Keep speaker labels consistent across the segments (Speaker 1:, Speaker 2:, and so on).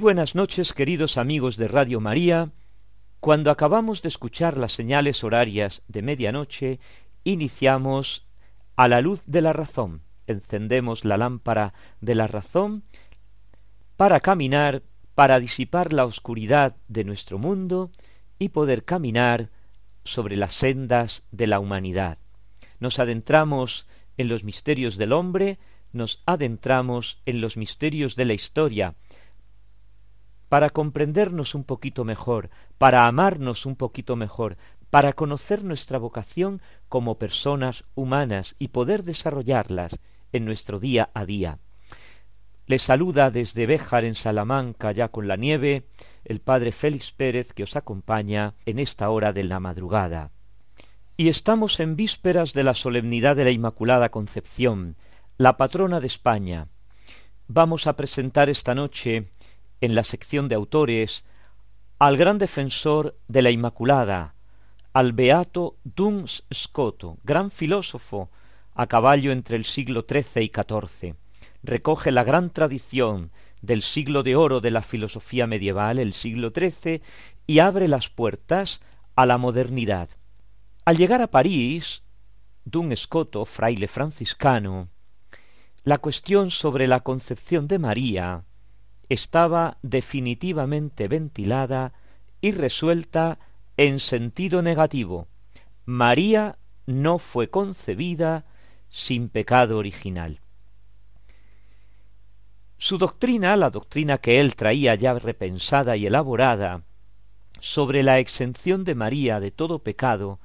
Speaker 1: Buenas noches, queridos amigos de Radio María. Cuando acabamos de escuchar las señales horarias de medianoche, iniciamos a la luz de la razón. Encendemos la lámpara de la razón para caminar, para disipar la oscuridad de nuestro mundo y poder caminar sobre las sendas de la humanidad. Nos adentramos en los misterios del hombre, nos adentramos en los misterios de la historia, para comprendernos un poquito mejor, para amarnos un poquito mejor, para conocer nuestra vocación como personas humanas y poder desarrollarlas en nuestro día a día. Les saluda desde Béjar en Salamanca, ya con la nieve, el padre Félix Pérez que os acompaña en esta hora de la madrugada. Y estamos en vísperas de la solemnidad de la Inmaculada Concepción, la patrona de España. Vamos a presentar esta noche en la sección de autores al gran defensor de la Inmaculada, al beato Duns Scoto, gran filósofo a caballo entre el siglo XIII y XIV. Recoge la gran tradición del siglo de oro de la filosofía medieval, el siglo XIII, y abre las puertas a la modernidad. Al llegar a París, Duns Scoto, fraile franciscano, la cuestión sobre la concepción de María estaba definitivamente ventilada y resuelta en sentido negativo. María no fue concebida sin pecado original. Su doctrina, la doctrina que él traía ya repensada y elaborada, sobre la exención de María de todo pecado,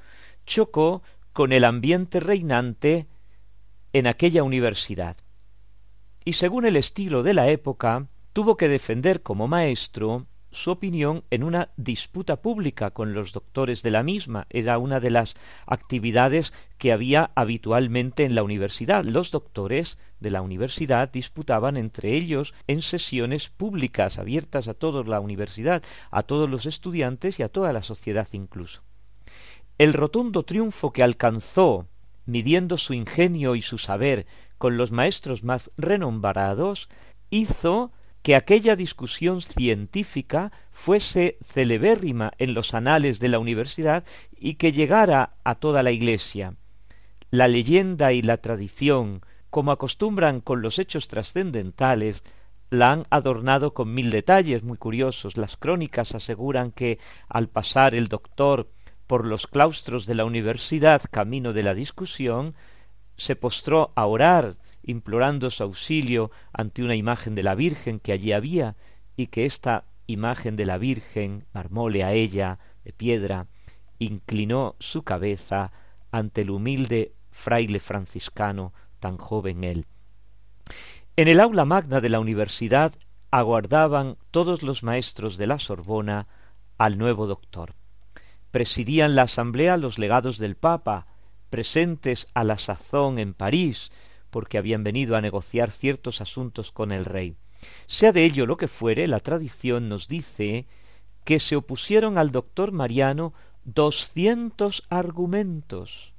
Speaker 1: chocó con el ambiente reinante en aquella universidad. Y según el estilo de la época, tuvo que defender como maestro su opinión en una disputa pública con los doctores de la misma. Era una de las actividades que había habitualmente en la universidad. Los doctores de la universidad disputaban entre ellos en sesiones públicas abiertas a toda la universidad, a todos los estudiantes y a toda la sociedad incluso. El rotundo triunfo que alcanzó, midiendo su ingenio y su saber con los maestros más renombrados, hizo que aquella discusión científica fuese celebérrima en los anales de la universidad y que llegara a toda la Iglesia. La leyenda y la tradición, como acostumbran con los hechos trascendentales, la han adornado con mil detalles muy curiosos. Las crónicas aseguran que al pasar el doctor por los claustros de la universidad camino de la discusión, se postró a orar implorando su auxilio ante una imagen de la Virgen que allí había, y que esta imagen de la Virgen, marmole a ella, de piedra, inclinó su cabeza ante el humilde fraile franciscano, tan joven él. En el aula magna de la universidad aguardaban todos los maestros de la Sorbona al nuevo doctor. Presidían la asamblea los legados del Papa, presentes a la sazón en París, porque habían venido a negociar ciertos asuntos con el rey. Sea de ello lo que fuere, la tradición nos dice que se opusieron al doctor Mariano doscientos argumentos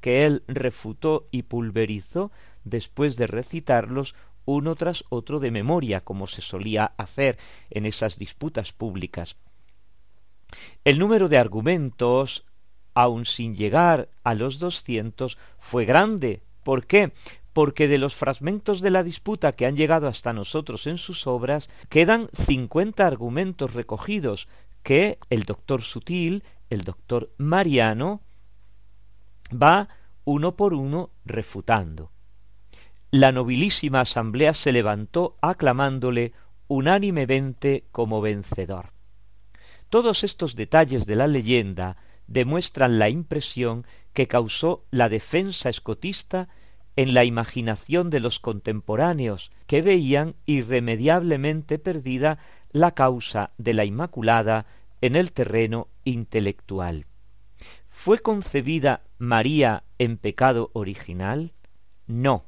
Speaker 1: que él refutó y pulverizó después de recitarlos uno tras otro de memoria, como se solía hacer en esas disputas públicas. El número de argumentos, aun sin llegar a los doscientos, fue grande. ¿Por qué? porque de los fragmentos de la disputa que han llegado hasta nosotros en sus obras quedan cincuenta argumentos recogidos que el doctor Sutil, el doctor Mariano, va uno por uno refutando. La nobilísima asamblea se levantó aclamándole unánimemente como vencedor. Todos estos detalles de la leyenda demuestran la impresión que causó la defensa escotista en la imaginación de los contemporáneos que veían irremediablemente perdida la causa de la Inmaculada en el terreno intelectual. ¿Fue concebida María en pecado original? No,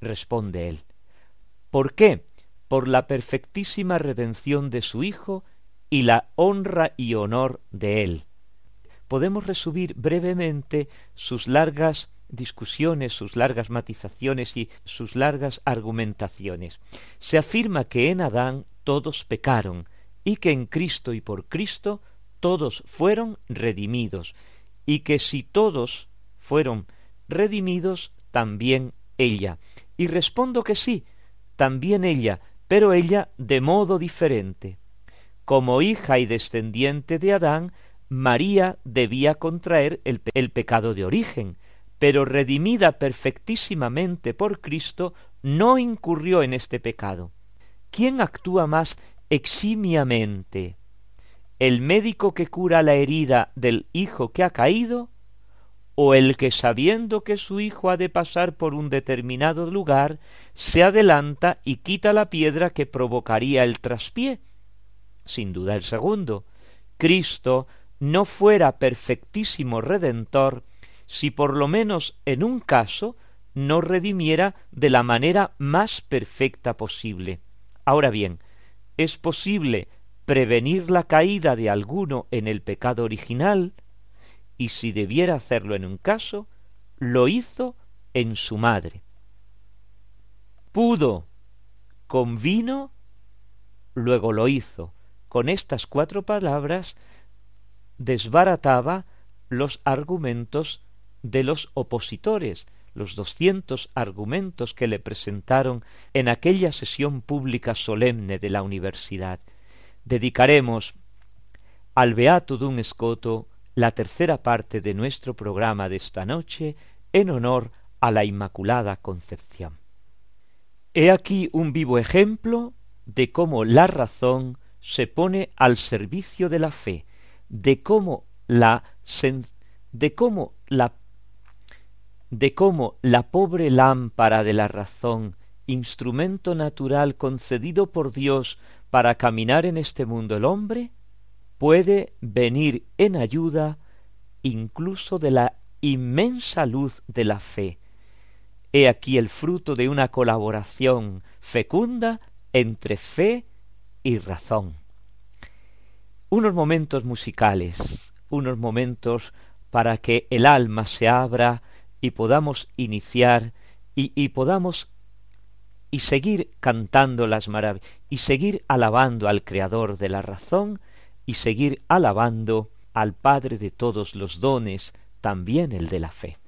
Speaker 1: responde él. ¿Por qué? Por la perfectísima redención de su Hijo y la honra y honor de él. Podemos resumir brevemente sus largas discusiones, sus largas matizaciones y sus largas argumentaciones. Se afirma que en Adán todos pecaron y que en Cristo y por Cristo todos fueron redimidos y que si todos fueron redimidos, también ella. Y respondo que sí, también ella, pero ella de modo diferente. Como hija y descendiente de Adán, María debía contraer el, pecado de origen, pero redimida perfectísimamente por Cristo, no incurrió en este pecado. ¿Quién actúa más eximiamente? ¿El médico que cura la herida del hijo que ha caído? ¿O el que sabiendo que su hijo ha de pasar por un determinado lugar, se adelanta y quita la piedra que provocaría el traspié? Sin duda el segundo. Cristo no fuera perfectísimo redentor si por lo menos en un caso no redimiera de la manera más perfecta posible. Ahora bien, es posible prevenir la caída de alguno en el pecado original, y si debiera hacerlo en un caso, lo hizo en su madre. Pudo con vino, luego lo hizo. Con estas cuatro palabras desbarataba los argumentos de los opositores, los doscientos argumentos que le presentaron en aquella sesión pública solemne de la universidad. Dedicaremos al Beato Dun Escoto la tercera parte de nuestro programa de esta noche en honor a la Inmaculada Concepción. He aquí un vivo ejemplo de cómo la razón se pone al servicio de la fe, de cómo la de cómo la de cómo la pobre lámpara de la razón, instrumento natural concedido por Dios para caminar en este mundo el hombre, puede venir en ayuda incluso de la inmensa luz de la fe. He aquí el fruto de una colaboración fecunda entre fe y razón. Unos momentos musicales, unos momentos para que el alma se abra y podamos iniciar y, y podamos y seguir cantando las maravillas y seguir alabando al Creador de la razón y seguir alabando al Padre de todos los dones, también el de la fe.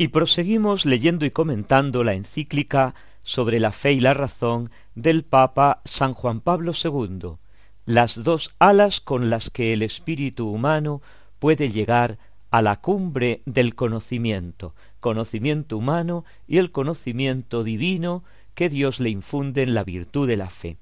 Speaker 1: Y proseguimos leyendo y comentando la encíclica sobre la fe y la razón del Papa San Juan Pablo II, las dos alas con las que el espíritu humano puede llegar a la cumbre del conocimiento, conocimiento humano y el conocimiento divino que Dios le infunde en la virtud de la fe.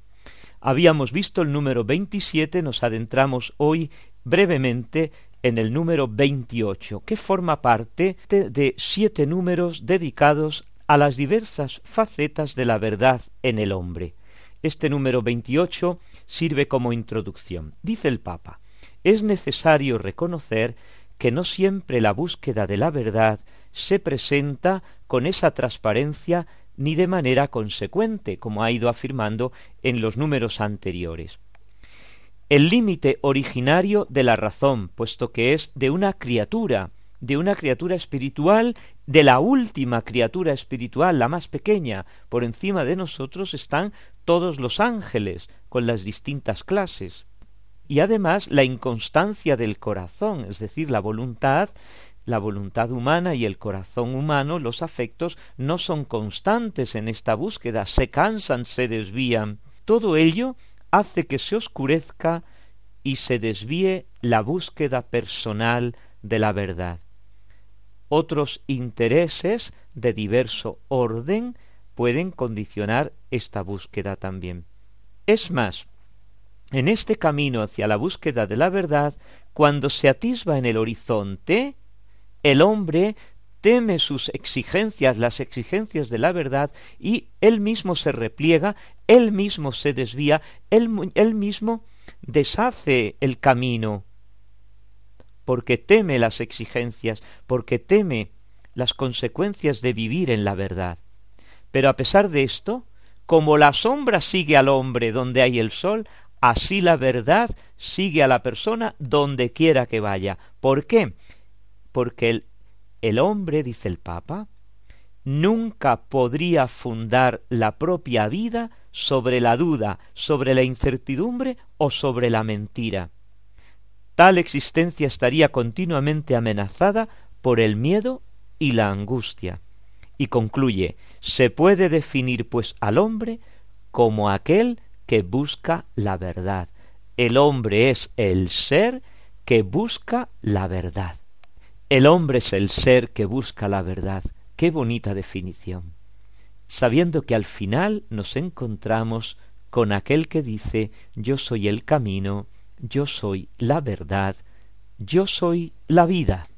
Speaker 1: Habíamos visto el número 27, nos adentramos hoy brevemente en el número 28, que forma parte de siete números dedicados a las diversas facetas de la verdad en el hombre. Este número 28 sirve como introducción. Dice el Papa, es necesario reconocer que no siempre la búsqueda de la verdad se presenta con esa transparencia ni de manera consecuente, como ha ido afirmando en los números anteriores el límite originario de la razón, puesto que es de una criatura, de una criatura espiritual, de la última criatura espiritual, la más pequeña. Por encima de nosotros están todos los ángeles, con las distintas clases. Y además la inconstancia del corazón, es decir, la voluntad, la voluntad humana y el corazón humano, los afectos, no son constantes en esta búsqueda, se cansan, se desvían. Todo ello hace que se oscurezca y se desvíe la búsqueda personal de la verdad. Otros intereses de diverso orden pueden condicionar esta búsqueda también. Es más, en este camino hacia la búsqueda de la verdad, cuando se atisba en el horizonte, el hombre teme sus exigencias, las exigencias de la verdad, y él mismo se repliega, él mismo se desvía, él, mismo deshace el camino, porque teme las exigencias, porque teme las consecuencias de vivir en la verdad. Pero a pesar de esto, como la sombra sigue al hombre donde hay el sol, así la verdad sigue a la persona donde quiera que vaya. ¿Por qué? Porque el el hombre, dice el Papa, nunca podría fundar la propia vida sobre la duda, sobre la incertidumbre o sobre la mentira. Tal existencia estaría continuamente amenazada por el miedo y la angustia. Y concluye, se puede definir pues al hombre como aquel que busca la verdad. El hombre es el ser que busca la verdad. El hombre es el ser que busca la verdad. Qué bonita definición. Sabiendo que al final nos encontramos con aquel que dice yo soy el camino, yo soy la verdad, yo soy la vida.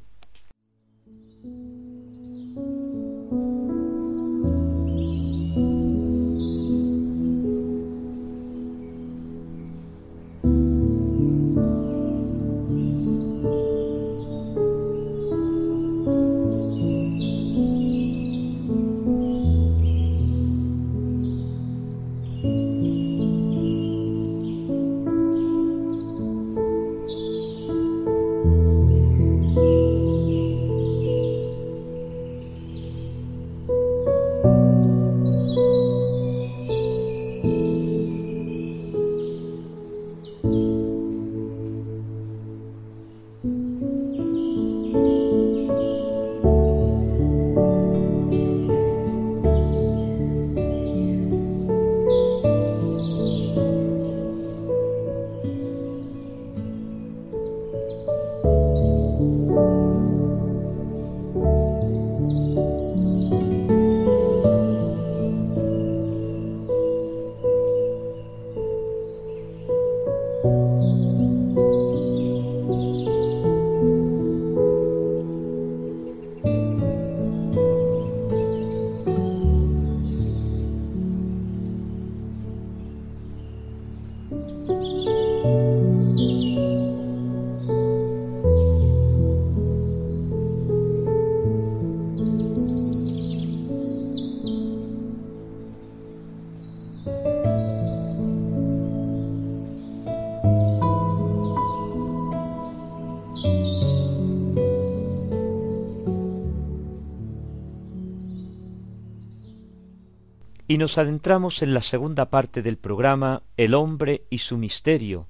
Speaker 1: Y nos adentramos en la segunda parte del programa El hombre y su misterio,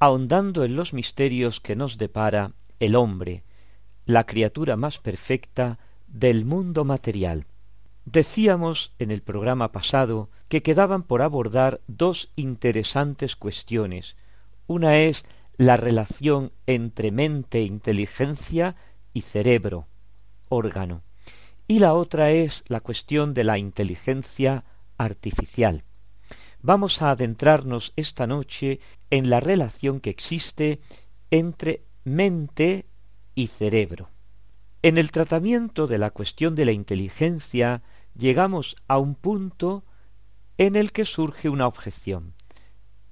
Speaker 1: ahondando en los misterios que nos depara el hombre, la criatura más perfecta, del mundo material. Decíamos en el programa pasado que quedaban por abordar dos interesantes cuestiones. Una es la relación entre mente, inteligencia y cerebro, órgano. Y la otra es la cuestión de la inteligencia artificial. Vamos a adentrarnos esta noche en la relación que existe entre mente y cerebro. En el tratamiento de la cuestión de la inteligencia llegamos a un punto en el que surge una objeción.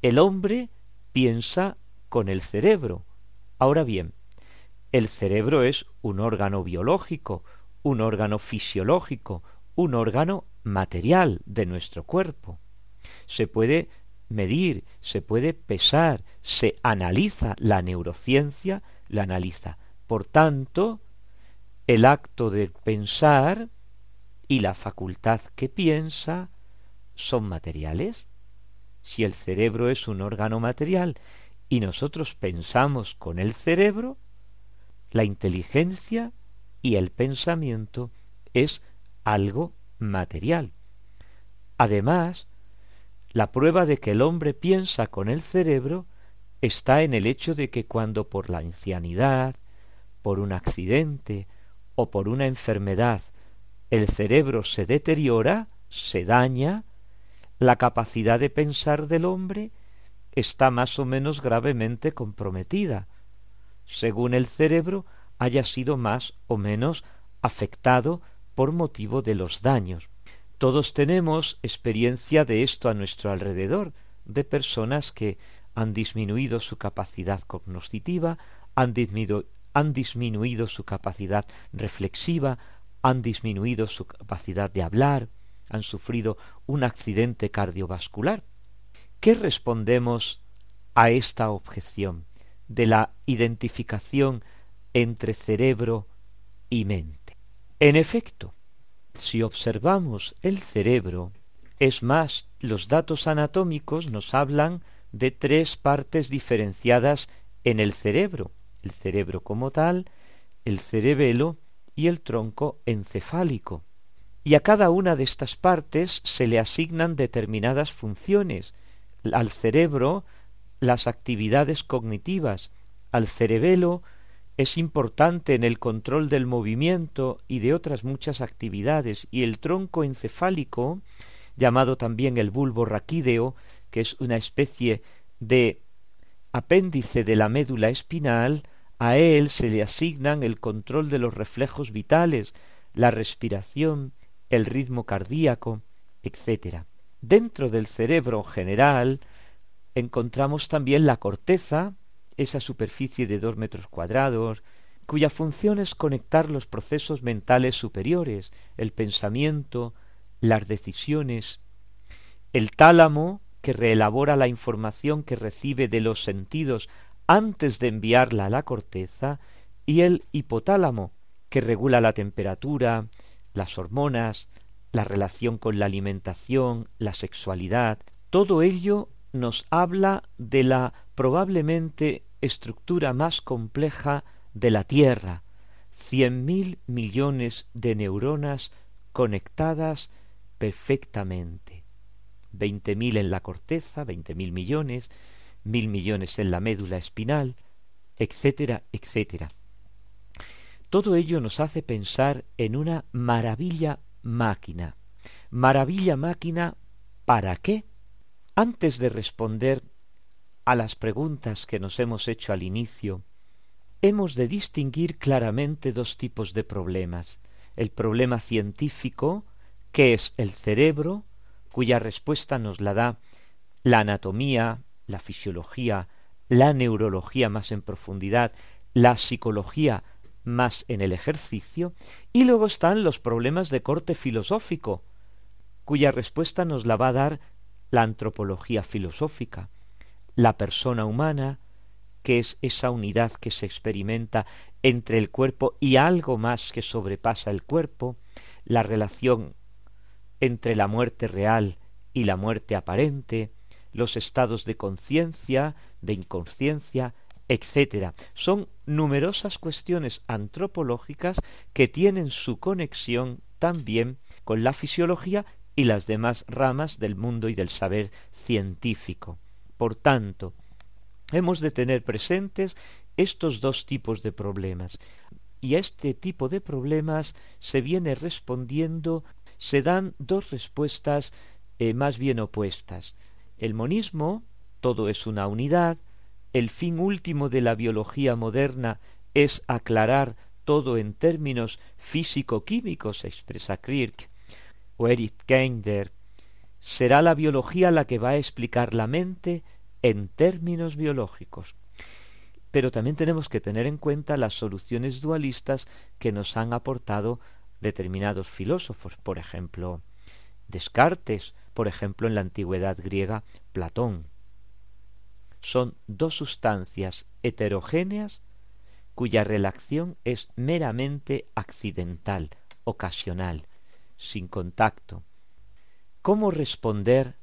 Speaker 1: El hombre piensa con el cerebro. Ahora bien, el cerebro es un órgano biológico, un órgano fisiológico, un órgano material de nuestro cuerpo. Se puede medir, se puede pesar, se analiza, la neurociencia la analiza. Por tanto, el acto de pensar y la facultad que piensa son materiales. Si el cerebro es un órgano material y nosotros pensamos con el cerebro, la inteligencia y el pensamiento es algo material. Además, la prueba de que el hombre piensa con el cerebro está en el hecho de que cuando por la ancianidad, por un accidente o por una enfermedad el cerebro se deteriora, se daña, la capacidad de pensar del hombre está más o menos gravemente comprometida, según el cerebro haya sido más o menos afectado por motivo de los daños. Todos tenemos experiencia de esto a nuestro alrededor, de personas que han disminuido su capacidad cognoscitiva, han han disminuido su capacidad reflexiva, han disminuido su capacidad de hablar, han sufrido un accidente cardiovascular. ¿Qué respondemos a esta objeción de la identificación entre cerebro y mente? En efecto, si observamos el cerebro, es más, los datos anatómicos nos hablan de tres partes diferenciadas en el cerebro, el cerebro como tal, el cerebelo y el tronco encefálico. Y a cada una de estas partes se le asignan determinadas funciones. Al cerebro las actividades cognitivas, al cerebelo es importante en el control del movimiento y de otras muchas actividades, y el tronco encefálico, llamado también el bulbo raquídeo, que es una especie de apéndice de la médula espinal, a él se le asignan el control de los reflejos vitales, la respiración, el ritmo cardíaco, etc. Dentro del cerebro general encontramos también la corteza, esa superficie de dos metros cuadrados, cuya función es conectar los procesos mentales superiores, el pensamiento, las decisiones, el tálamo, que reelabora la información que recibe de los sentidos antes de enviarla a la corteza, y el hipotálamo, que regula la temperatura, las hormonas, la relación con la alimentación, la sexualidad, todo ello nos habla de la probablemente estructura más compleja de la Tierra, cien mil millones de neuronas conectadas perfectamente veinte mil en la corteza, veinte mil millones, mil millones en la médula espinal, etcétera, etcétera. Todo ello nos hace pensar en una maravilla máquina. Maravilla máquina, ¿para qué? Antes de responder a las preguntas que nos hemos hecho al inicio, hemos de distinguir claramente dos tipos de problemas. El problema científico, que es el cerebro, cuya respuesta nos la da la anatomía, la fisiología, la neurología más en profundidad, la psicología más en el ejercicio, y luego están los problemas de corte filosófico, cuya respuesta nos la va a dar la antropología filosófica, la persona humana, que es esa unidad que se experimenta entre el cuerpo y algo más que sobrepasa el cuerpo, la relación entre la muerte real y la muerte aparente, los estados de conciencia, de inconsciencia, etc. Son numerosas cuestiones antropológicas que tienen su conexión también con la fisiología y las demás ramas del mundo y del saber científico. Por tanto, hemos de tener presentes estos dos tipos de problemas. Y a este tipo de problemas se viene respondiendo, se dan dos respuestas eh, más bien opuestas. El monismo, todo es una unidad, el fin último de la biología moderna es aclarar todo en términos físico-químicos, expresa Kirk o Erich Geinder, será la biología la que va a explicar la mente en términos biológicos. Pero también tenemos que tener en cuenta las soluciones dualistas que nos han aportado determinados filósofos, por ejemplo, Descartes, por ejemplo, en la antigüedad griega, Platón son dos sustancias heterogéneas cuya relación es meramente accidental, ocasional, sin contacto. ¿Cómo responder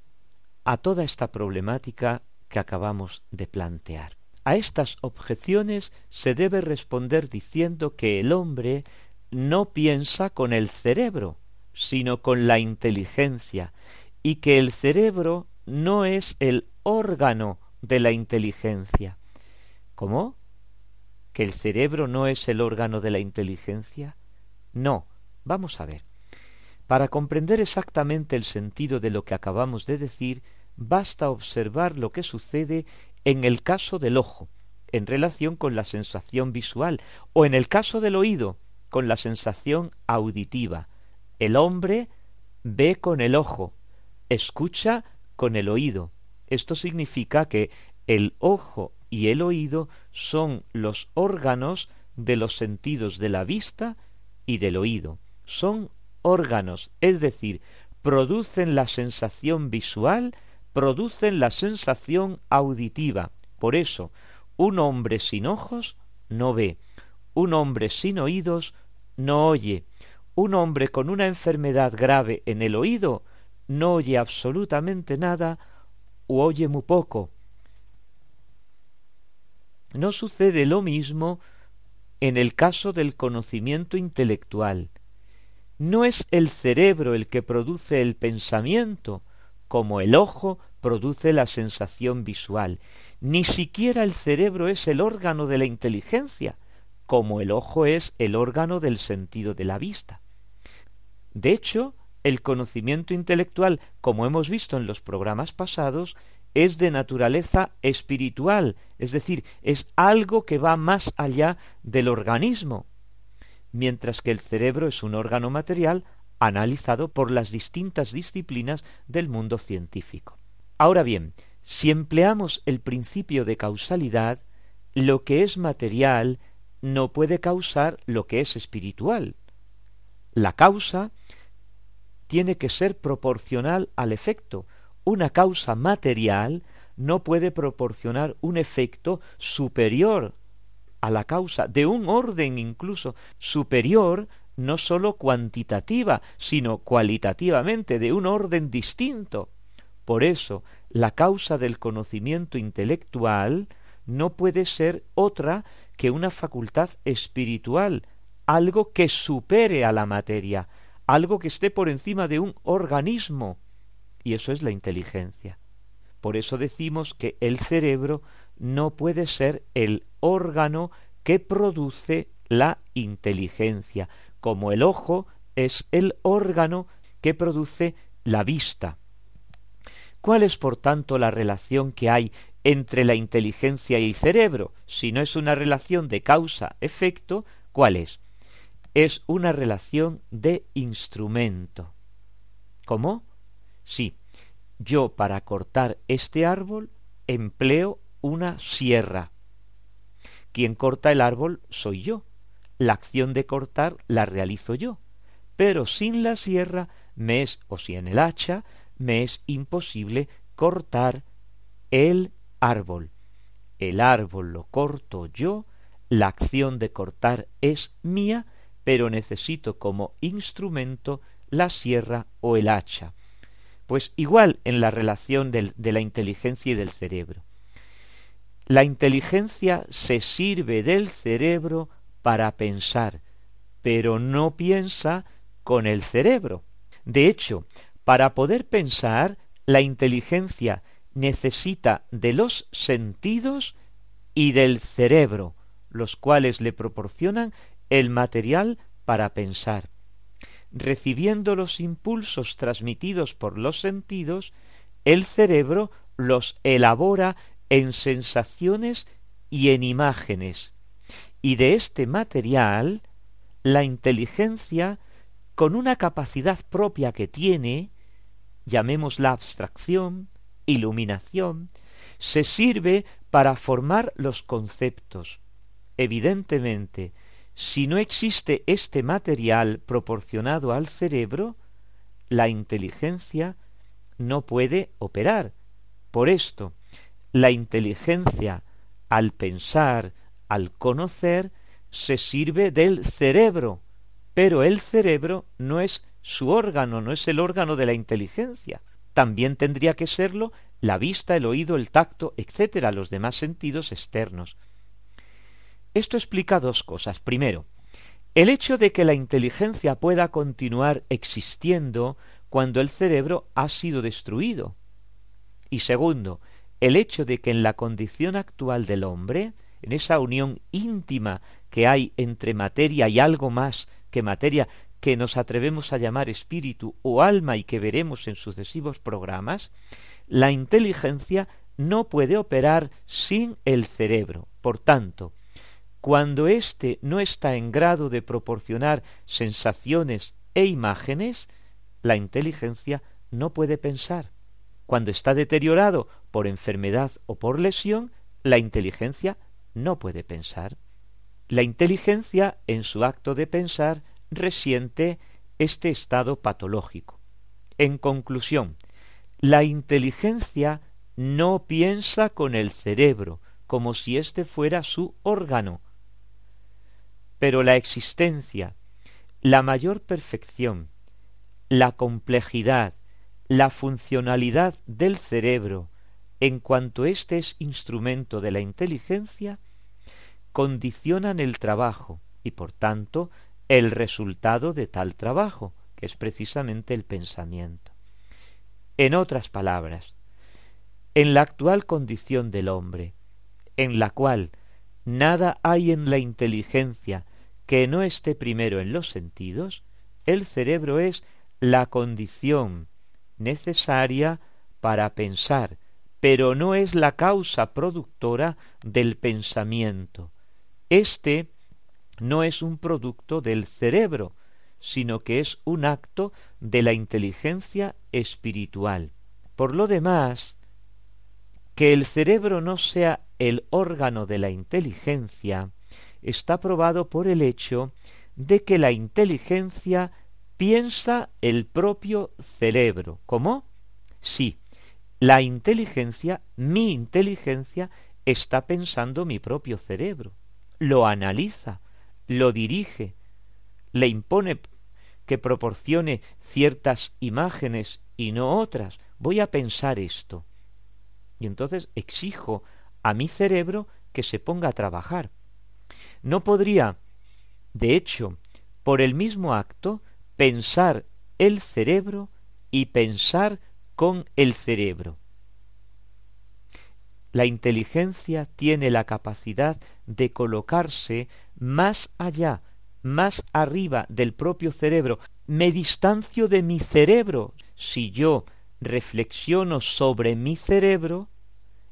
Speaker 1: a toda esta problemática que acabamos de plantear? A estas objeciones se debe responder diciendo que el hombre no piensa con el cerebro, sino con la inteligencia, y que el cerebro no es el órgano de la inteligencia. ¿Cómo? ¿Que el cerebro no es el órgano de la inteligencia? No. Vamos a ver. Para comprender exactamente el sentido de lo que acabamos de decir, basta observar lo que sucede en el caso del ojo, en relación con la sensación visual, o en el caso del oído, con la sensación auditiva. El hombre ve con el ojo, escucha con el oído, esto significa que el ojo y el oído son los órganos de los sentidos de la vista y del oído. Son órganos, es decir, producen la sensación visual, producen la sensación auditiva. Por eso, un hombre sin ojos no ve, un hombre sin oídos no oye, un hombre con una enfermedad grave en el oído no oye absolutamente nada o oye muy poco. No sucede lo mismo en el caso del conocimiento intelectual. No es el cerebro el que produce el pensamiento, como el ojo produce la sensación visual. Ni siquiera el cerebro es el órgano de la inteligencia, como el ojo es el órgano del sentido de la vista. De hecho, el conocimiento intelectual, como hemos visto en los programas pasados, es de naturaleza espiritual, es decir, es algo que va más allá del organismo, mientras que el cerebro es un órgano material analizado por las distintas disciplinas del mundo científico. Ahora bien, si empleamos el principio de causalidad, lo que es material no puede causar lo que es espiritual. La causa tiene que ser proporcional al efecto. Una causa material no puede proporcionar un efecto superior a la causa, de un orden incluso superior, no sólo cuantitativa, sino cualitativamente, de un orden distinto. Por eso, la causa del conocimiento intelectual no puede ser otra que una facultad espiritual, algo que supere a la materia, algo que esté por encima de un organismo, y eso es la inteligencia. Por eso decimos que el cerebro no puede ser el órgano que produce la inteligencia, como el ojo es el órgano que produce la vista. ¿Cuál es, por tanto, la relación que hay entre la inteligencia y el cerebro? Si no es una relación de causa-efecto, ¿cuál es? es una relación de instrumento. ¿Cómo? Sí, yo para cortar este árbol empleo una sierra. Quien corta el árbol soy yo. La acción de cortar la realizo yo. Pero sin la sierra me es, o si en el hacha, me es imposible cortar el árbol. El árbol lo corto yo, la acción de cortar es mía, pero necesito como instrumento la sierra o el hacha. Pues igual en la relación de la inteligencia y del cerebro. La inteligencia se sirve del cerebro para pensar, pero no piensa con el cerebro. De hecho, para poder pensar, la inteligencia necesita de los sentidos y del cerebro, los cuales le proporcionan el material para pensar. Recibiendo los impulsos transmitidos por los sentidos, el cerebro los elabora en sensaciones y en imágenes. Y de este material, la inteligencia, con una capacidad propia que tiene, llamémosla abstracción, iluminación, se sirve para formar los conceptos. Evidentemente, si no existe este material proporcionado al cerebro, la inteligencia no puede operar. Por esto, la inteligencia, al pensar, al conocer, se sirve del cerebro, pero el cerebro no es su órgano, no es el órgano de la inteligencia. También tendría que serlo la vista, el oído, el tacto, etcétera, los demás sentidos externos. Esto explica dos cosas. Primero, el hecho de que la inteligencia pueda continuar existiendo cuando el cerebro ha sido destruido. Y segundo, el hecho de que en la condición actual del hombre, en esa unión íntima que hay entre materia y algo más que materia que nos atrevemos a llamar espíritu o alma y que veremos en sucesivos programas, la inteligencia no puede operar sin el cerebro. Por tanto, cuando éste no está en grado de proporcionar sensaciones e imágenes, la inteligencia no puede pensar. Cuando está deteriorado por enfermedad o por lesión, la inteligencia no puede pensar. La inteligencia, en su acto de pensar, resiente este estado patológico. En conclusión, la inteligencia no piensa con el cerebro, como si éste fuera su órgano. Pero la existencia, la mayor perfección, la complejidad, la funcionalidad del cerebro, en cuanto éste es instrumento de la inteligencia, condicionan el trabajo y por tanto el resultado de tal trabajo, que es precisamente el pensamiento. En otras palabras, en la actual condición del hombre, en la cual nada hay en la inteligencia que no esté primero en los sentidos, el cerebro es la condición necesaria para pensar, pero no es la causa productora del pensamiento. Este no es un producto del cerebro, sino que es un acto de la inteligencia espiritual. Por lo demás, que el cerebro no sea el órgano de la inteligencia está probado por el hecho de que la inteligencia piensa el propio cerebro. ¿Cómo? Sí, la inteligencia, mi inteligencia, está pensando mi propio cerebro. Lo analiza, lo dirige, le impone que proporcione ciertas imágenes y no otras. Voy a pensar esto. Y entonces exijo a mi cerebro que se ponga a trabajar. No podría, de hecho, por el mismo acto, pensar el cerebro y pensar con el cerebro. La inteligencia tiene la capacidad de colocarse más allá, más arriba del propio cerebro. Me distancio de mi cerebro. Si yo reflexiono sobre mi cerebro,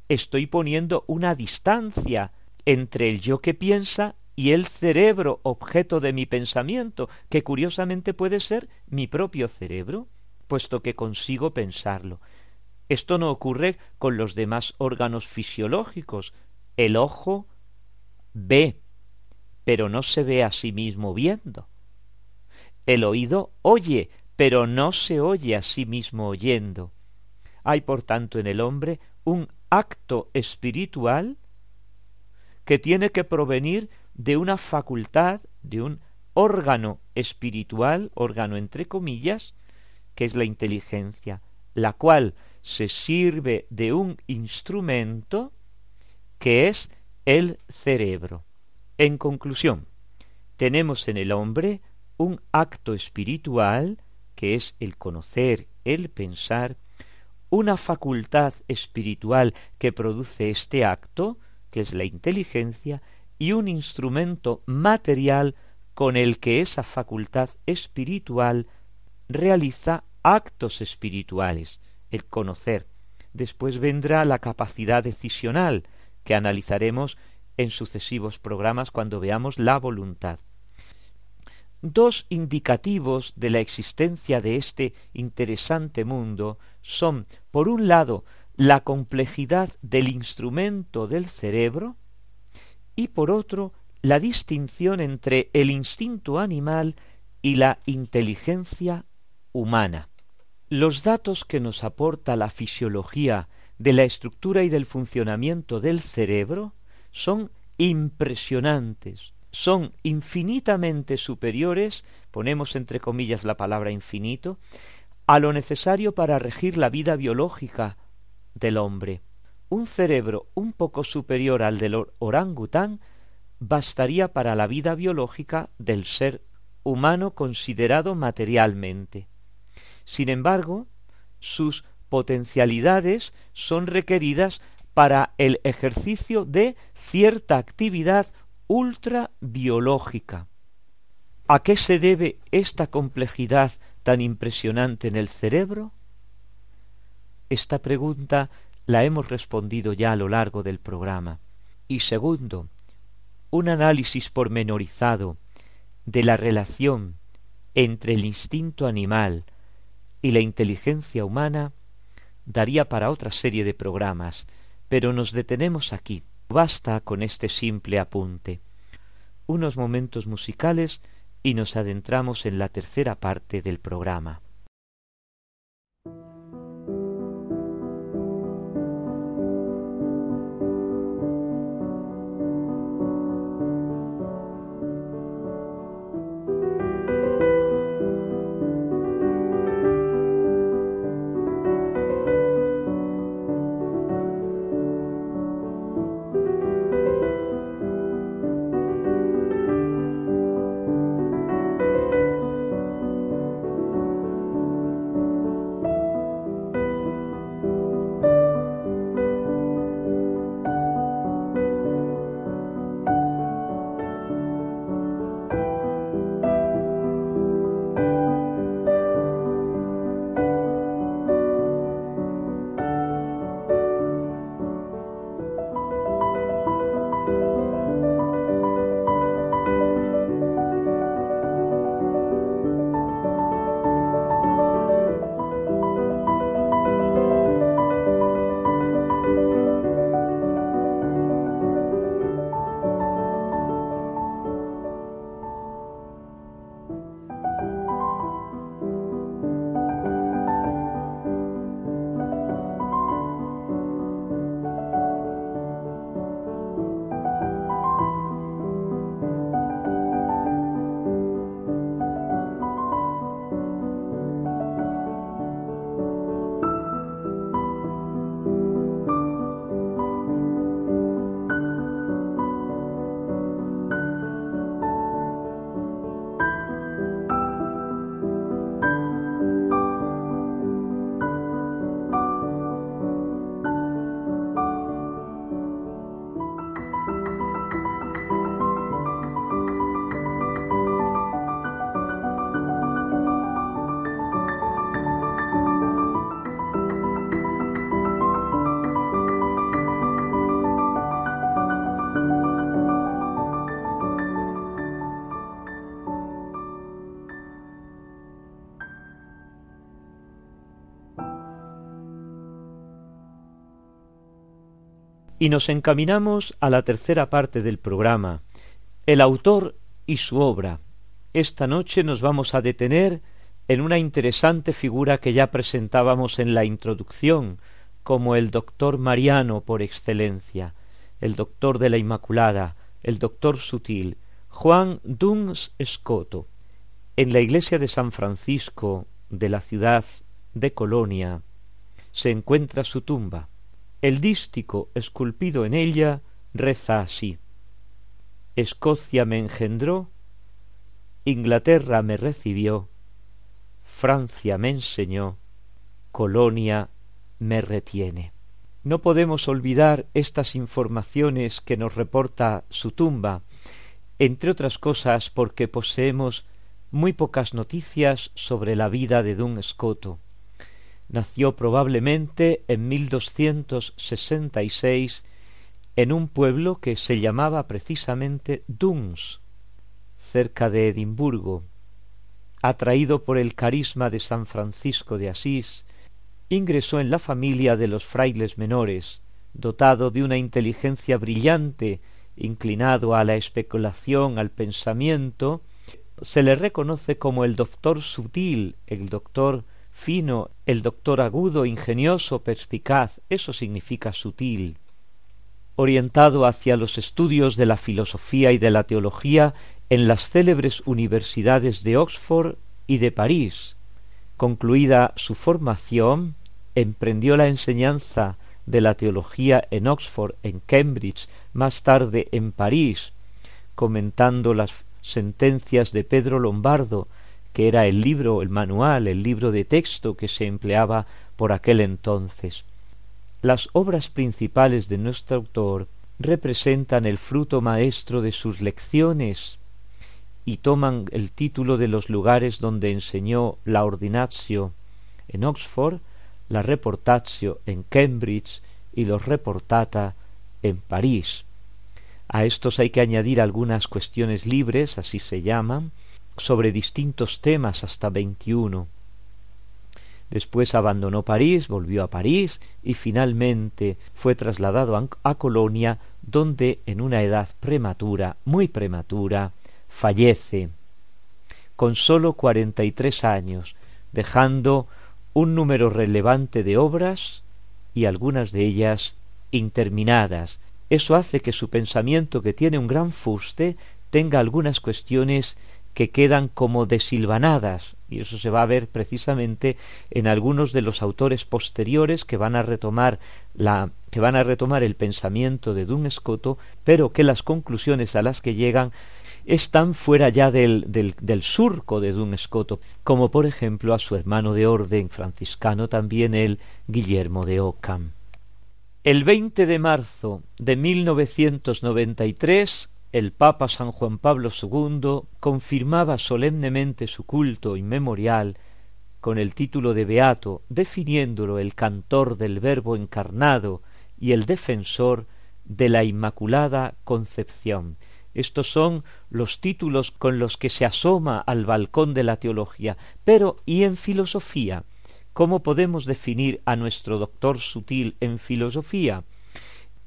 Speaker 1: estoy poniendo una distancia entre el yo que piensa y el cerebro objeto de mi pensamiento, que curiosamente puede ser mi propio cerebro, puesto que consigo pensarlo. Esto no ocurre con los demás órganos fisiológicos. El ojo ve, pero no se ve a sí mismo viendo. El oído oye, pero no se oye a sí mismo oyendo. Hay, por tanto, en el hombre un acto espiritual que tiene que provenir de una facultad, de un órgano espiritual, órgano entre comillas, que es la inteligencia, la cual se sirve de un instrumento que es el cerebro. En conclusión, tenemos en el hombre un acto espiritual, que es el conocer, el pensar, una facultad espiritual que produce este acto, que es la inteligencia, y un instrumento material con el que esa facultad espiritual realiza actos espirituales, el conocer. Después vendrá la capacidad decisional, que analizaremos en sucesivos programas cuando veamos la voluntad. Dos indicativos de la existencia de este interesante mundo son, por un lado, la complejidad del instrumento del cerebro y por otro, la distinción entre el instinto animal y la inteligencia humana. Los datos que nos aporta la fisiología de la estructura y del funcionamiento del cerebro son impresionantes, son infinitamente superiores, ponemos entre comillas la palabra infinito, a lo necesario para regir la vida biológica del hombre. Un cerebro un poco superior al del orangután bastaría para la vida biológica del ser humano considerado materialmente. Sin embargo, sus potencialidades son requeridas para el ejercicio de cierta actividad ultrabiológica. ¿A qué se debe esta complejidad tan impresionante en el cerebro? Esta pregunta la hemos respondido ya a lo largo del programa. Y segundo, un análisis pormenorizado de la relación entre el instinto animal y la inteligencia humana daría para otra serie de programas, pero nos detenemos aquí. Basta con este simple apunte. Unos momentos musicales y nos adentramos en la tercera parte del programa. Y nos encaminamos a la tercera parte del programa, el autor y su obra. Esta noche nos vamos a detener en una interesante figura que ya presentábamos en la introducción, como el doctor Mariano por excelencia, el doctor de la Inmaculada, el doctor sutil, Juan Duns Escoto. En la iglesia de San Francisco de la ciudad de Colonia se encuentra su tumba. El dístico esculpido en ella reza así Escocia me engendró, Inglaterra me recibió, Francia me enseñó, Colonia me retiene. No podemos olvidar estas informaciones que nos reporta su tumba, entre otras cosas porque poseemos muy pocas noticias sobre la vida de Dun Scoto. Nació probablemente en 1266 en un pueblo que se llamaba precisamente Duns, cerca de Edimburgo. Atraído por el carisma de San Francisco de Asís, ingresó en la familia de los frailes menores, dotado de una inteligencia brillante, inclinado a la especulación, al pensamiento, se le reconoce como el doctor sutil, el doctor fino, el doctor agudo, ingenioso, perspicaz, eso significa sutil. Orientado hacia los estudios de la filosofía y de la teología en las célebres universidades de Oxford y de París. Concluida su formación, emprendió la enseñanza de la teología en Oxford, en Cambridge, más tarde en París, comentando las sentencias de Pedro Lombardo, que era el libro, el manual, el libro de texto que se empleaba por aquel entonces. Las obras principales de nuestro autor representan el fruto maestro de sus lecciones y toman el título de los lugares donde enseñó la ordinatio en Oxford, la reportatio en Cambridge y los reportata en París. A estos hay que añadir algunas cuestiones libres, así se llaman, sobre distintos temas hasta veintiuno. Después abandonó París, volvió a París y finalmente fue trasladado a, Colonia, donde en una edad prematura, muy prematura, fallece, con sólo cuarenta y tres años, dejando un número relevante de obras y algunas de ellas interminadas. Eso hace que su pensamiento, que tiene un gran fuste, tenga algunas cuestiones que quedan como desilvanadas, y eso se va a ver precisamente en algunos de los autores posteriores que van a retomar la que van a retomar el pensamiento de Dun Scoto, pero que las conclusiones a las que llegan están fuera ya del, del, surco de Dun Scoto, como por ejemplo a su hermano de orden franciscano también el Guillermo de Ockham. El 20 de marzo de 1993, el Papa San Juan Pablo II confirmaba solemnemente su culto inmemorial con el título de Beato, definiéndolo el cantor del Verbo encarnado y el defensor de la Inmaculada Concepción. Estos son los títulos con los que se asoma al balcón de la teología. Pero, ¿y en filosofía? ¿Cómo podemos definir a nuestro doctor sutil en filosofía?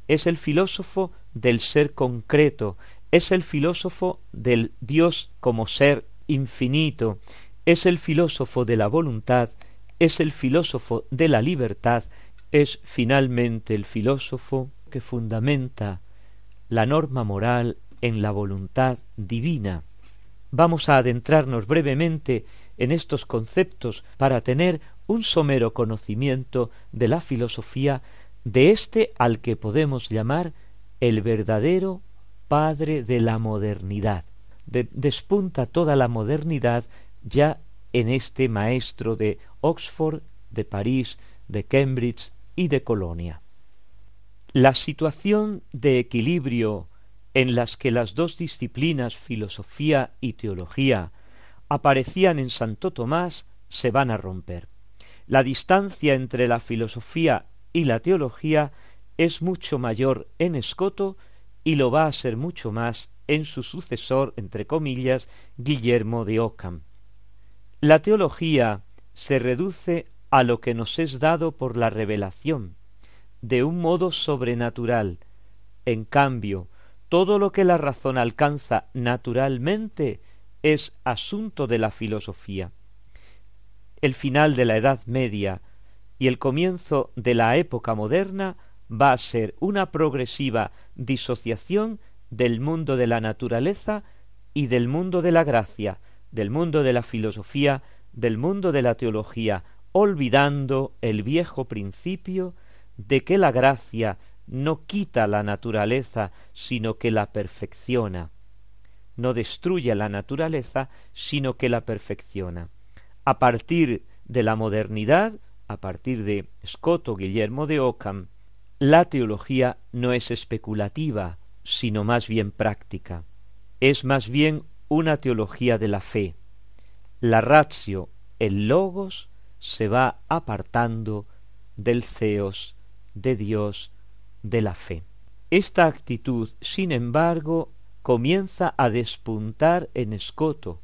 Speaker 1: Es el filósofo del ser concreto, es el filósofo del Dios como ser infinito, es el filósofo de la voluntad, es el filósofo de la libertad, es finalmente el filósofo que fundamenta la norma moral en la voluntad divina. Vamos a adentrarnos brevemente en estos conceptos para tener un somero conocimiento de la filosofía de este al que podemos llamar el verdadero padre de la modernidad. despunta toda la modernidad ya en este maestro de Oxford, de París, de Cambridge y de Colonia. La situación de equilibrio en las que las dos disciplinas, filosofía y teología, aparecían en Santo Tomás, se van a romper. La distancia entre la filosofía y la teología es mucho mayor en Escoto y lo va a ser mucho más en su sucesor, entre comillas, Guillermo de Ockham. La teología se reduce a lo que nos es dado por la revelación, de un modo sobrenatural. En cambio, todo lo que la razón alcanza naturalmente es asunto de la filosofía. El final de la Edad Media y el comienzo de la época moderna va a ser una progresiva disociación del mundo de la naturaleza y del mundo de la gracia, del mundo de la filosofía, del mundo de la teología, olvidando el viejo principio de que la gracia no quita la naturaleza, sino que la perfecciona. No destruye la naturaleza, sino que la perfecciona. A partir de la modernidad, a partir de Scotto Guillermo de Ockham, la teología no es especulativa, sino más bien práctica. Es más bien una teología de la fe. La ratio, el logos, se va apartando del ceos, de Dios, de la fe. Esta actitud, sin embargo, comienza a despuntar en Escoto,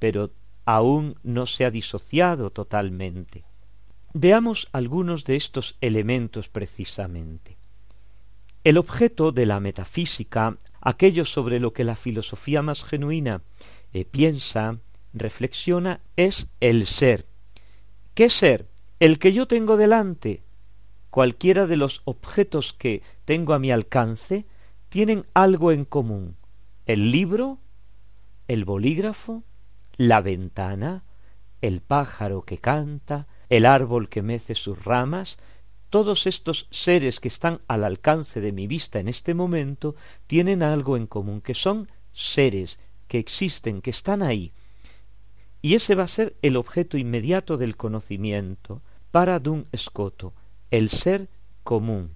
Speaker 1: pero aún no se ha disociado totalmente. Veamos algunos de estos elementos precisamente. El objeto de la metafísica, aquello sobre lo que la filosofía más genuina eh, piensa, reflexiona, es el ser. ¿Qué ser? El que yo tengo delante. Cualquiera de los objetos que tengo a mi alcance tienen algo en común. El libro, el bolígrafo, la ventana, el pájaro que canta, el árbol que mece sus ramas, todos estos seres que están al alcance de mi vista en este momento tienen algo en común, que son seres que existen, que están ahí. Y ese va a ser el objeto inmediato del conocimiento para Dun Escoto, el ser común.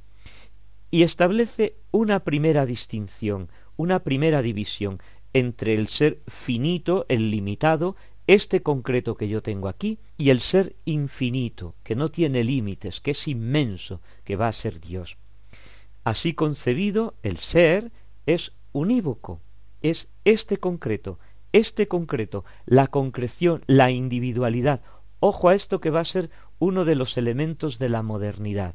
Speaker 1: Y establece una primera distinción, una primera división entre el ser finito, el limitado, este concreto que yo tengo aquí, y el ser infinito, que no tiene límites, que es inmenso, que va a ser Dios. Así concebido, el ser es unívoco, es este concreto, este concreto, la concreción, la individualidad. Ojo a esto que va a ser uno de los elementos de la modernidad.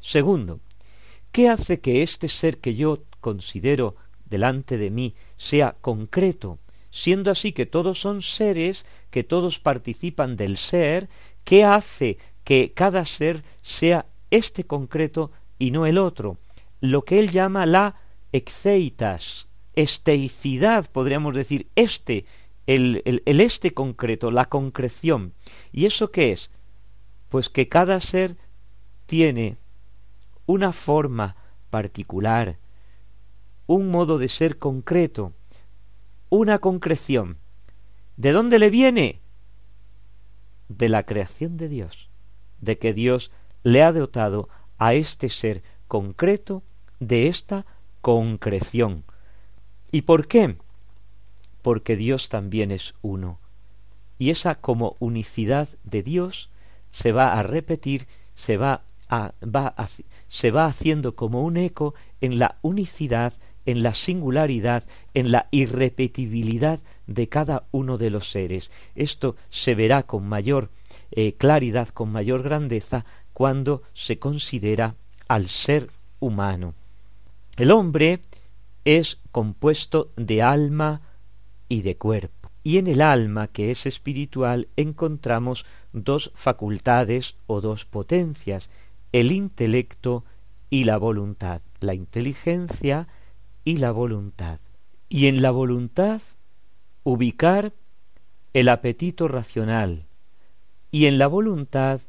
Speaker 1: Segundo, ¿qué hace que este ser que yo considero delante de mí sea concreto, siendo así que todos son seres, que todos participan del ser, ¿qué hace que cada ser sea este concreto y no el otro? Lo que él llama la exceitas, esteicidad, podríamos decir, este, el, el, el este concreto, la concreción. ¿Y eso qué es? Pues que cada ser tiene una forma particular, un modo de ser concreto, una concreción. ¿De dónde le viene? De la creación de Dios, de que Dios le ha dotado a este ser concreto de esta concreción. ¿Y por qué? Porque Dios también es uno. Y esa como unicidad de Dios se va a repetir, se va a, va se va haciendo como un eco en la unicidad en la singularidad, en la irrepetibilidad de cada uno de los seres. Esto se verá con mayor eh, claridad, con mayor grandeza, cuando se considera al ser humano. El hombre es compuesto de alma y de cuerpo. Y en el alma, que es espiritual, encontramos dos facultades o dos potencias, el intelecto y la voluntad. La inteligencia y la voluntad. Y en la voluntad ubicar el apetito racional y en la voluntad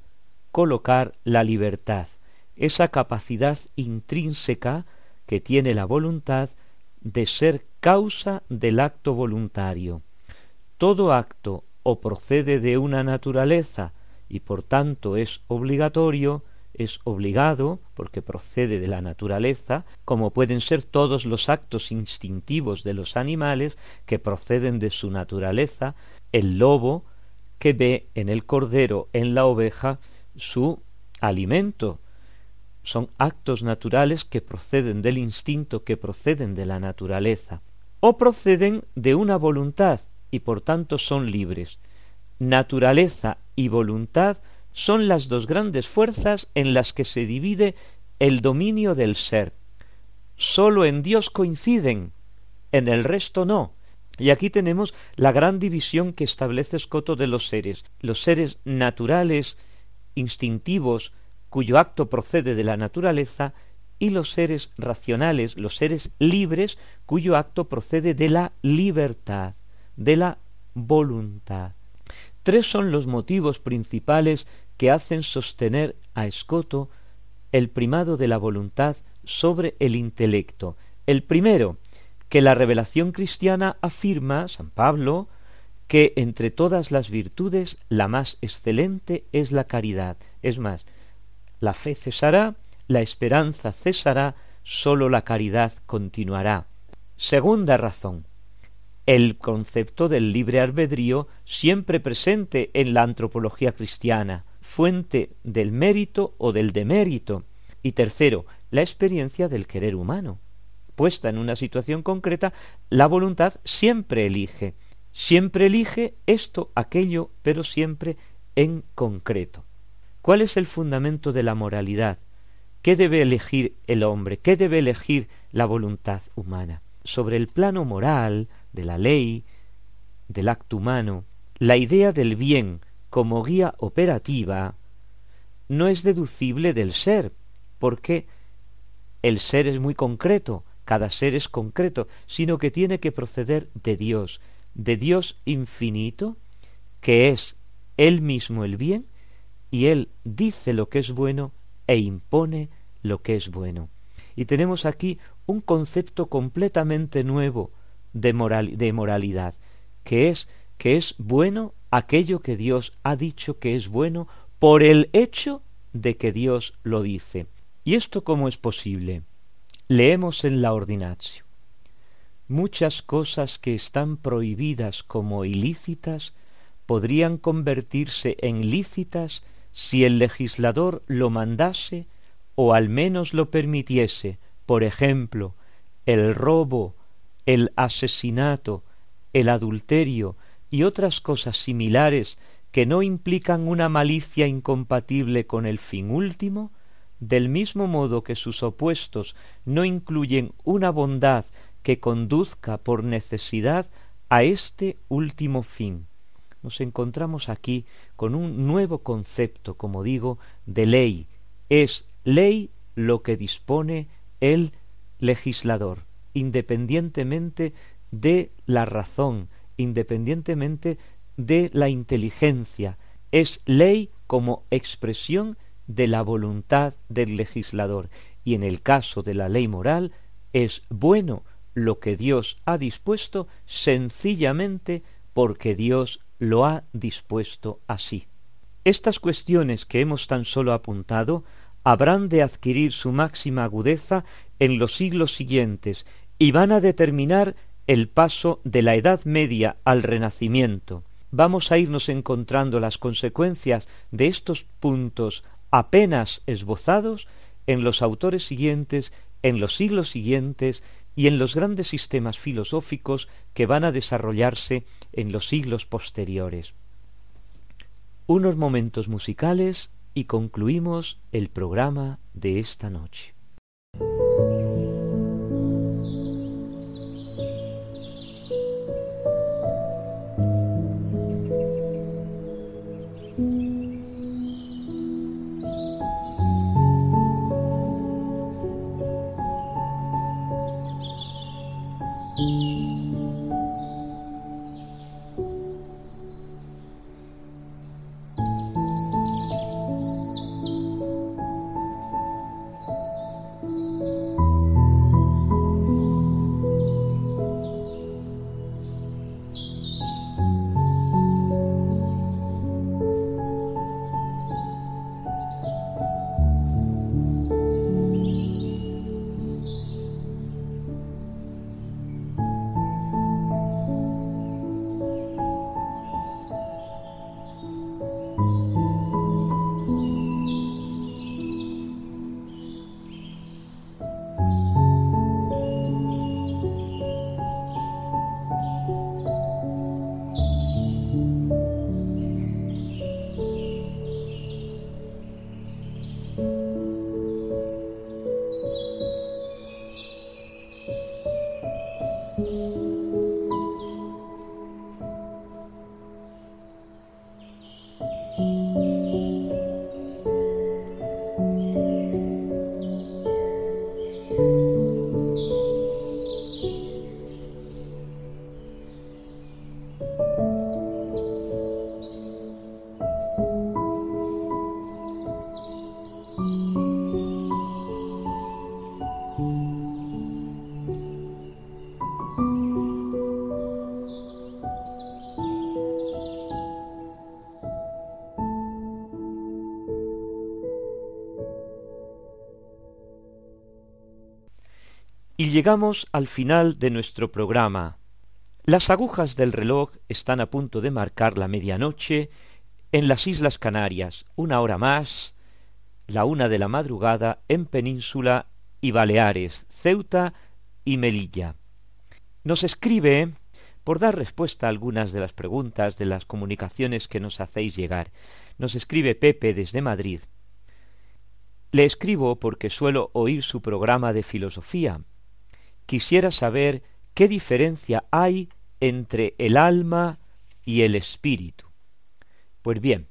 Speaker 1: colocar la libertad, esa capacidad intrínseca que tiene la voluntad de ser causa del acto voluntario. Todo acto o procede de una naturaleza y por tanto es obligatorio, es obligado, porque procede de la naturaleza, como pueden ser todos los actos instintivos de los animales que proceden de su naturaleza, el lobo que ve en el cordero, en la oveja, su alimento. Son actos naturales que proceden del instinto, que proceden de la naturaleza, o proceden de una voluntad, y por tanto son libres. Naturaleza y voluntad son las dos grandes fuerzas en las que se divide el dominio del ser. Sólo en Dios coinciden, en el resto no. Y aquí tenemos la gran división que establece Escoto de los seres. Los seres naturales, instintivos, cuyo acto procede de la naturaleza, y los seres racionales, los seres libres, cuyo acto procede de la libertad, de la voluntad. Tres son los motivos principales que hacen sostener a Escoto el primado de la voluntad sobre el intelecto. El primero, que la revelación cristiana afirma, San Pablo, que entre todas las virtudes la más excelente es la caridad. Es más, la fe cesará, la esperanza cesará, sólo la caridad continuará. Segunda razón, el concepto del libre albedrío siempre presente en la antropología cristiana, fuente del mérito o del demérito. Y tercero, la experiencia del querer humano. Puesta en una situación concreta, la voluntad siempre elige, siempre elige esto, aquello, pero siempre en concreto. ¿Cuál es el fundamento de la moralidad? ¿Qué debe elegir el hombre? ¿Qué debe elegir la voluntad humana? Sobre el plano moral, de la ley, del acto humano, la idea del bien como guía operativa no es deducible del ser, porque el ser es muy concreto, cada ser es concreto, sino que tiene que proceder de Dios, de Dios infinito, que es Él mismo el bien, y Él dice lo que es bueno e impone lo que es bueno. Y tenemos aquí un concepto completamente nuevo de, moral, de moralidad, que es que es bueno aquello que Dios ha dicho que es bueno por el hecho de que Dios lo dice. ¿Y esto cómo es posible? Leemos en la ordinatio. Muchas cosas que están prohibidas como ilícitas podrían convertirse en lícitas si el legislador lo mandase o al menos lo permitiese, por ejemplo, el robo, el asesinato, el adulterio y otras cosas similares que no implican una malicia incompatible con el fin último, del mismo modo que sus opuestos no incluyen una bondad que conduzca por necesidad a este último fin. Nos encontramos aquí con un nuevo concepto, como digo, de ley. Es ley lo que dispone el legislador independientemente de la razón, independientemente de la inteligencia. Es ley como expresión de la voluntad del legislador. Y en el caso de la ley moral, es bueno lo que Dios ha dispuesto sencillamente porque Dios lo ha dispuesto así. Estas cuestiones que hemos tan solo apuntado habrán de adquirir su máxima agudeza en los siglos siguientes y van a determinar el paso de la Edad Media al Renacimiento. Vamos a irnos encontrando las consecuencias de estos puntos apenas esbozados en los autores siguientes, en los siglos siguientes y en los grandes sistemas filosóficos que van a desarrollarse en los siglos posteriores. Unos momentos musicales y concluimos el programa de esta noche. Y llegamos al final de nuestro programa. Las agujas del reloj están a punto de marcar la medianoche en las Islas Canarias, una hora más, la una de la madrugada en Península y Baleares, Ceuta y Melilla. Nos escribe por dar respuesta a algunas de las preguntas de las comunicaciones que nos hacéis llegar. Nos escribe Pepe desde Madrid. Le escribo porque suelo oír su programa de filosofía. Quisiera saber qué diferencia hay entre el alma y el espíritu. Pues bien,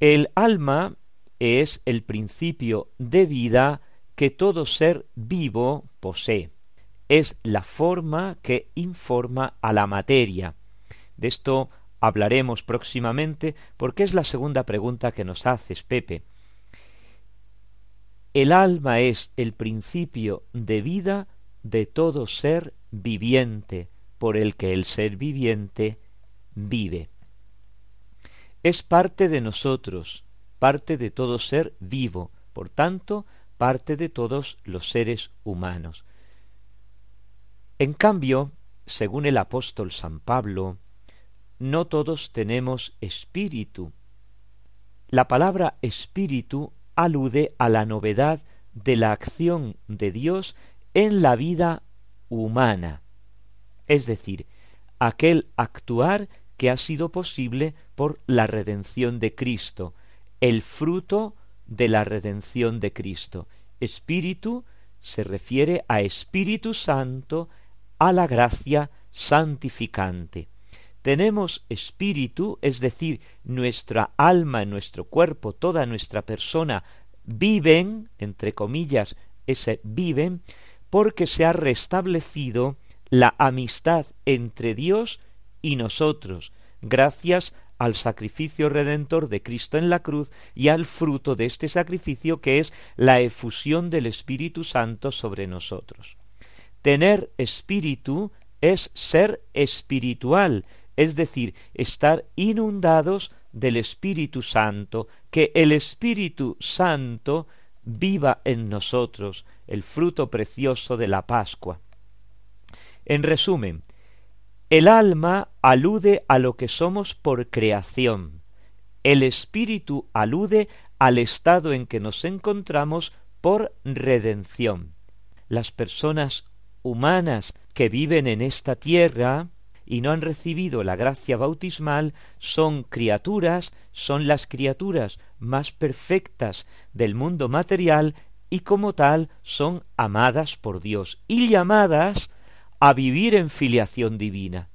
Speaker 1: el alma es el principio de vida que todo ser vivo posee. Es la forma que informa a la materia. De esto hablaremos próximamente porque es la segunda pregunta que nos haces, Pepe. El alma es el principio de vida de todo ser viviente, por el que el ser viviente vive. Es parte de nosotros, parte de todo ser vivo, por tanto, parte de todos los seres humanos. En cambio, según el apóstol San Pablo, no todos tenemos espíritu. La palabra espíritu alude a la novedad de la acción de Dios en la vida humana, es decir, aquel actuar que ha sido posible por la redención de Cristo, el fruto de la redención de Cristo. Espíritu se refiere a Espíritu Santo, a la gracia santificante. Tenemos espíritu, es decir, nuestra alma, nuestro cuerpo, toda nuestra persona viven, entre comillas, ese viven, porque se ha restablecido la amistad entre Dios y nosotros, gracias al sacrificio redentor de Cristo en la cruz y al fruto de este sacrificio que es la efusión del Espíritu Santo sobre nosotros. Tener espíritu es ser espiritual, es decir, estar inundados del Espíritu Santo, que el Espíritu Santo viva en nosotros, el fruto precioso de la Pascua. En resumen, el alma alude a lo que somos por creación. El espíritu alude al estado en que nos encontramos por redención. Las personas humanas que viven en esta tierra y no han recibido la gracia bautismal son criaturas, son las criaturas más perfectas del mundo material y como tal son amadas por Dios y llamadas a vivir en filiación divina.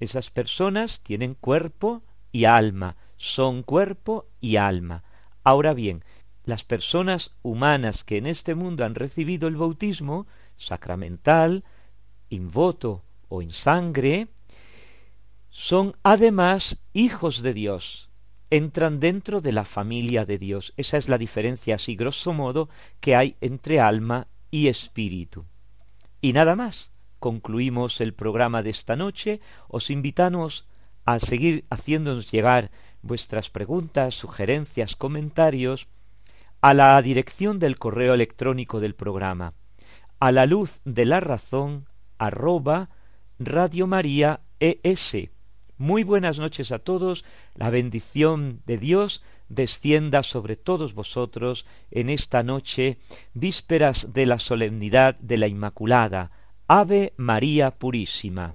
Speaker 1: Esas personas tienen cuerpo y alma, son cuerpo y alma. Ahora bien, las personas humanas que en este mundo han recibido el bautismo sacramental, in voto o en sangre, son además hijos de Dios, entran dentro de la familia de Dios. Esa es la diferencia, así grosso modo, que hay entre alma y espíritu. Y nada más concluimos el programa de esta noche. Os invitamos a seguir haciéndonos llegar vuestras preguntas, sugerencias, comentarios a la dirección del correo electrónico del programa, a la luz de la razón arroba. Muy buenas noches a todos, la bendición de Dios descienda sobre todos vosotros en esta noche, vísperas de la solemnidad de la Inmaculada, Ave María Purísima.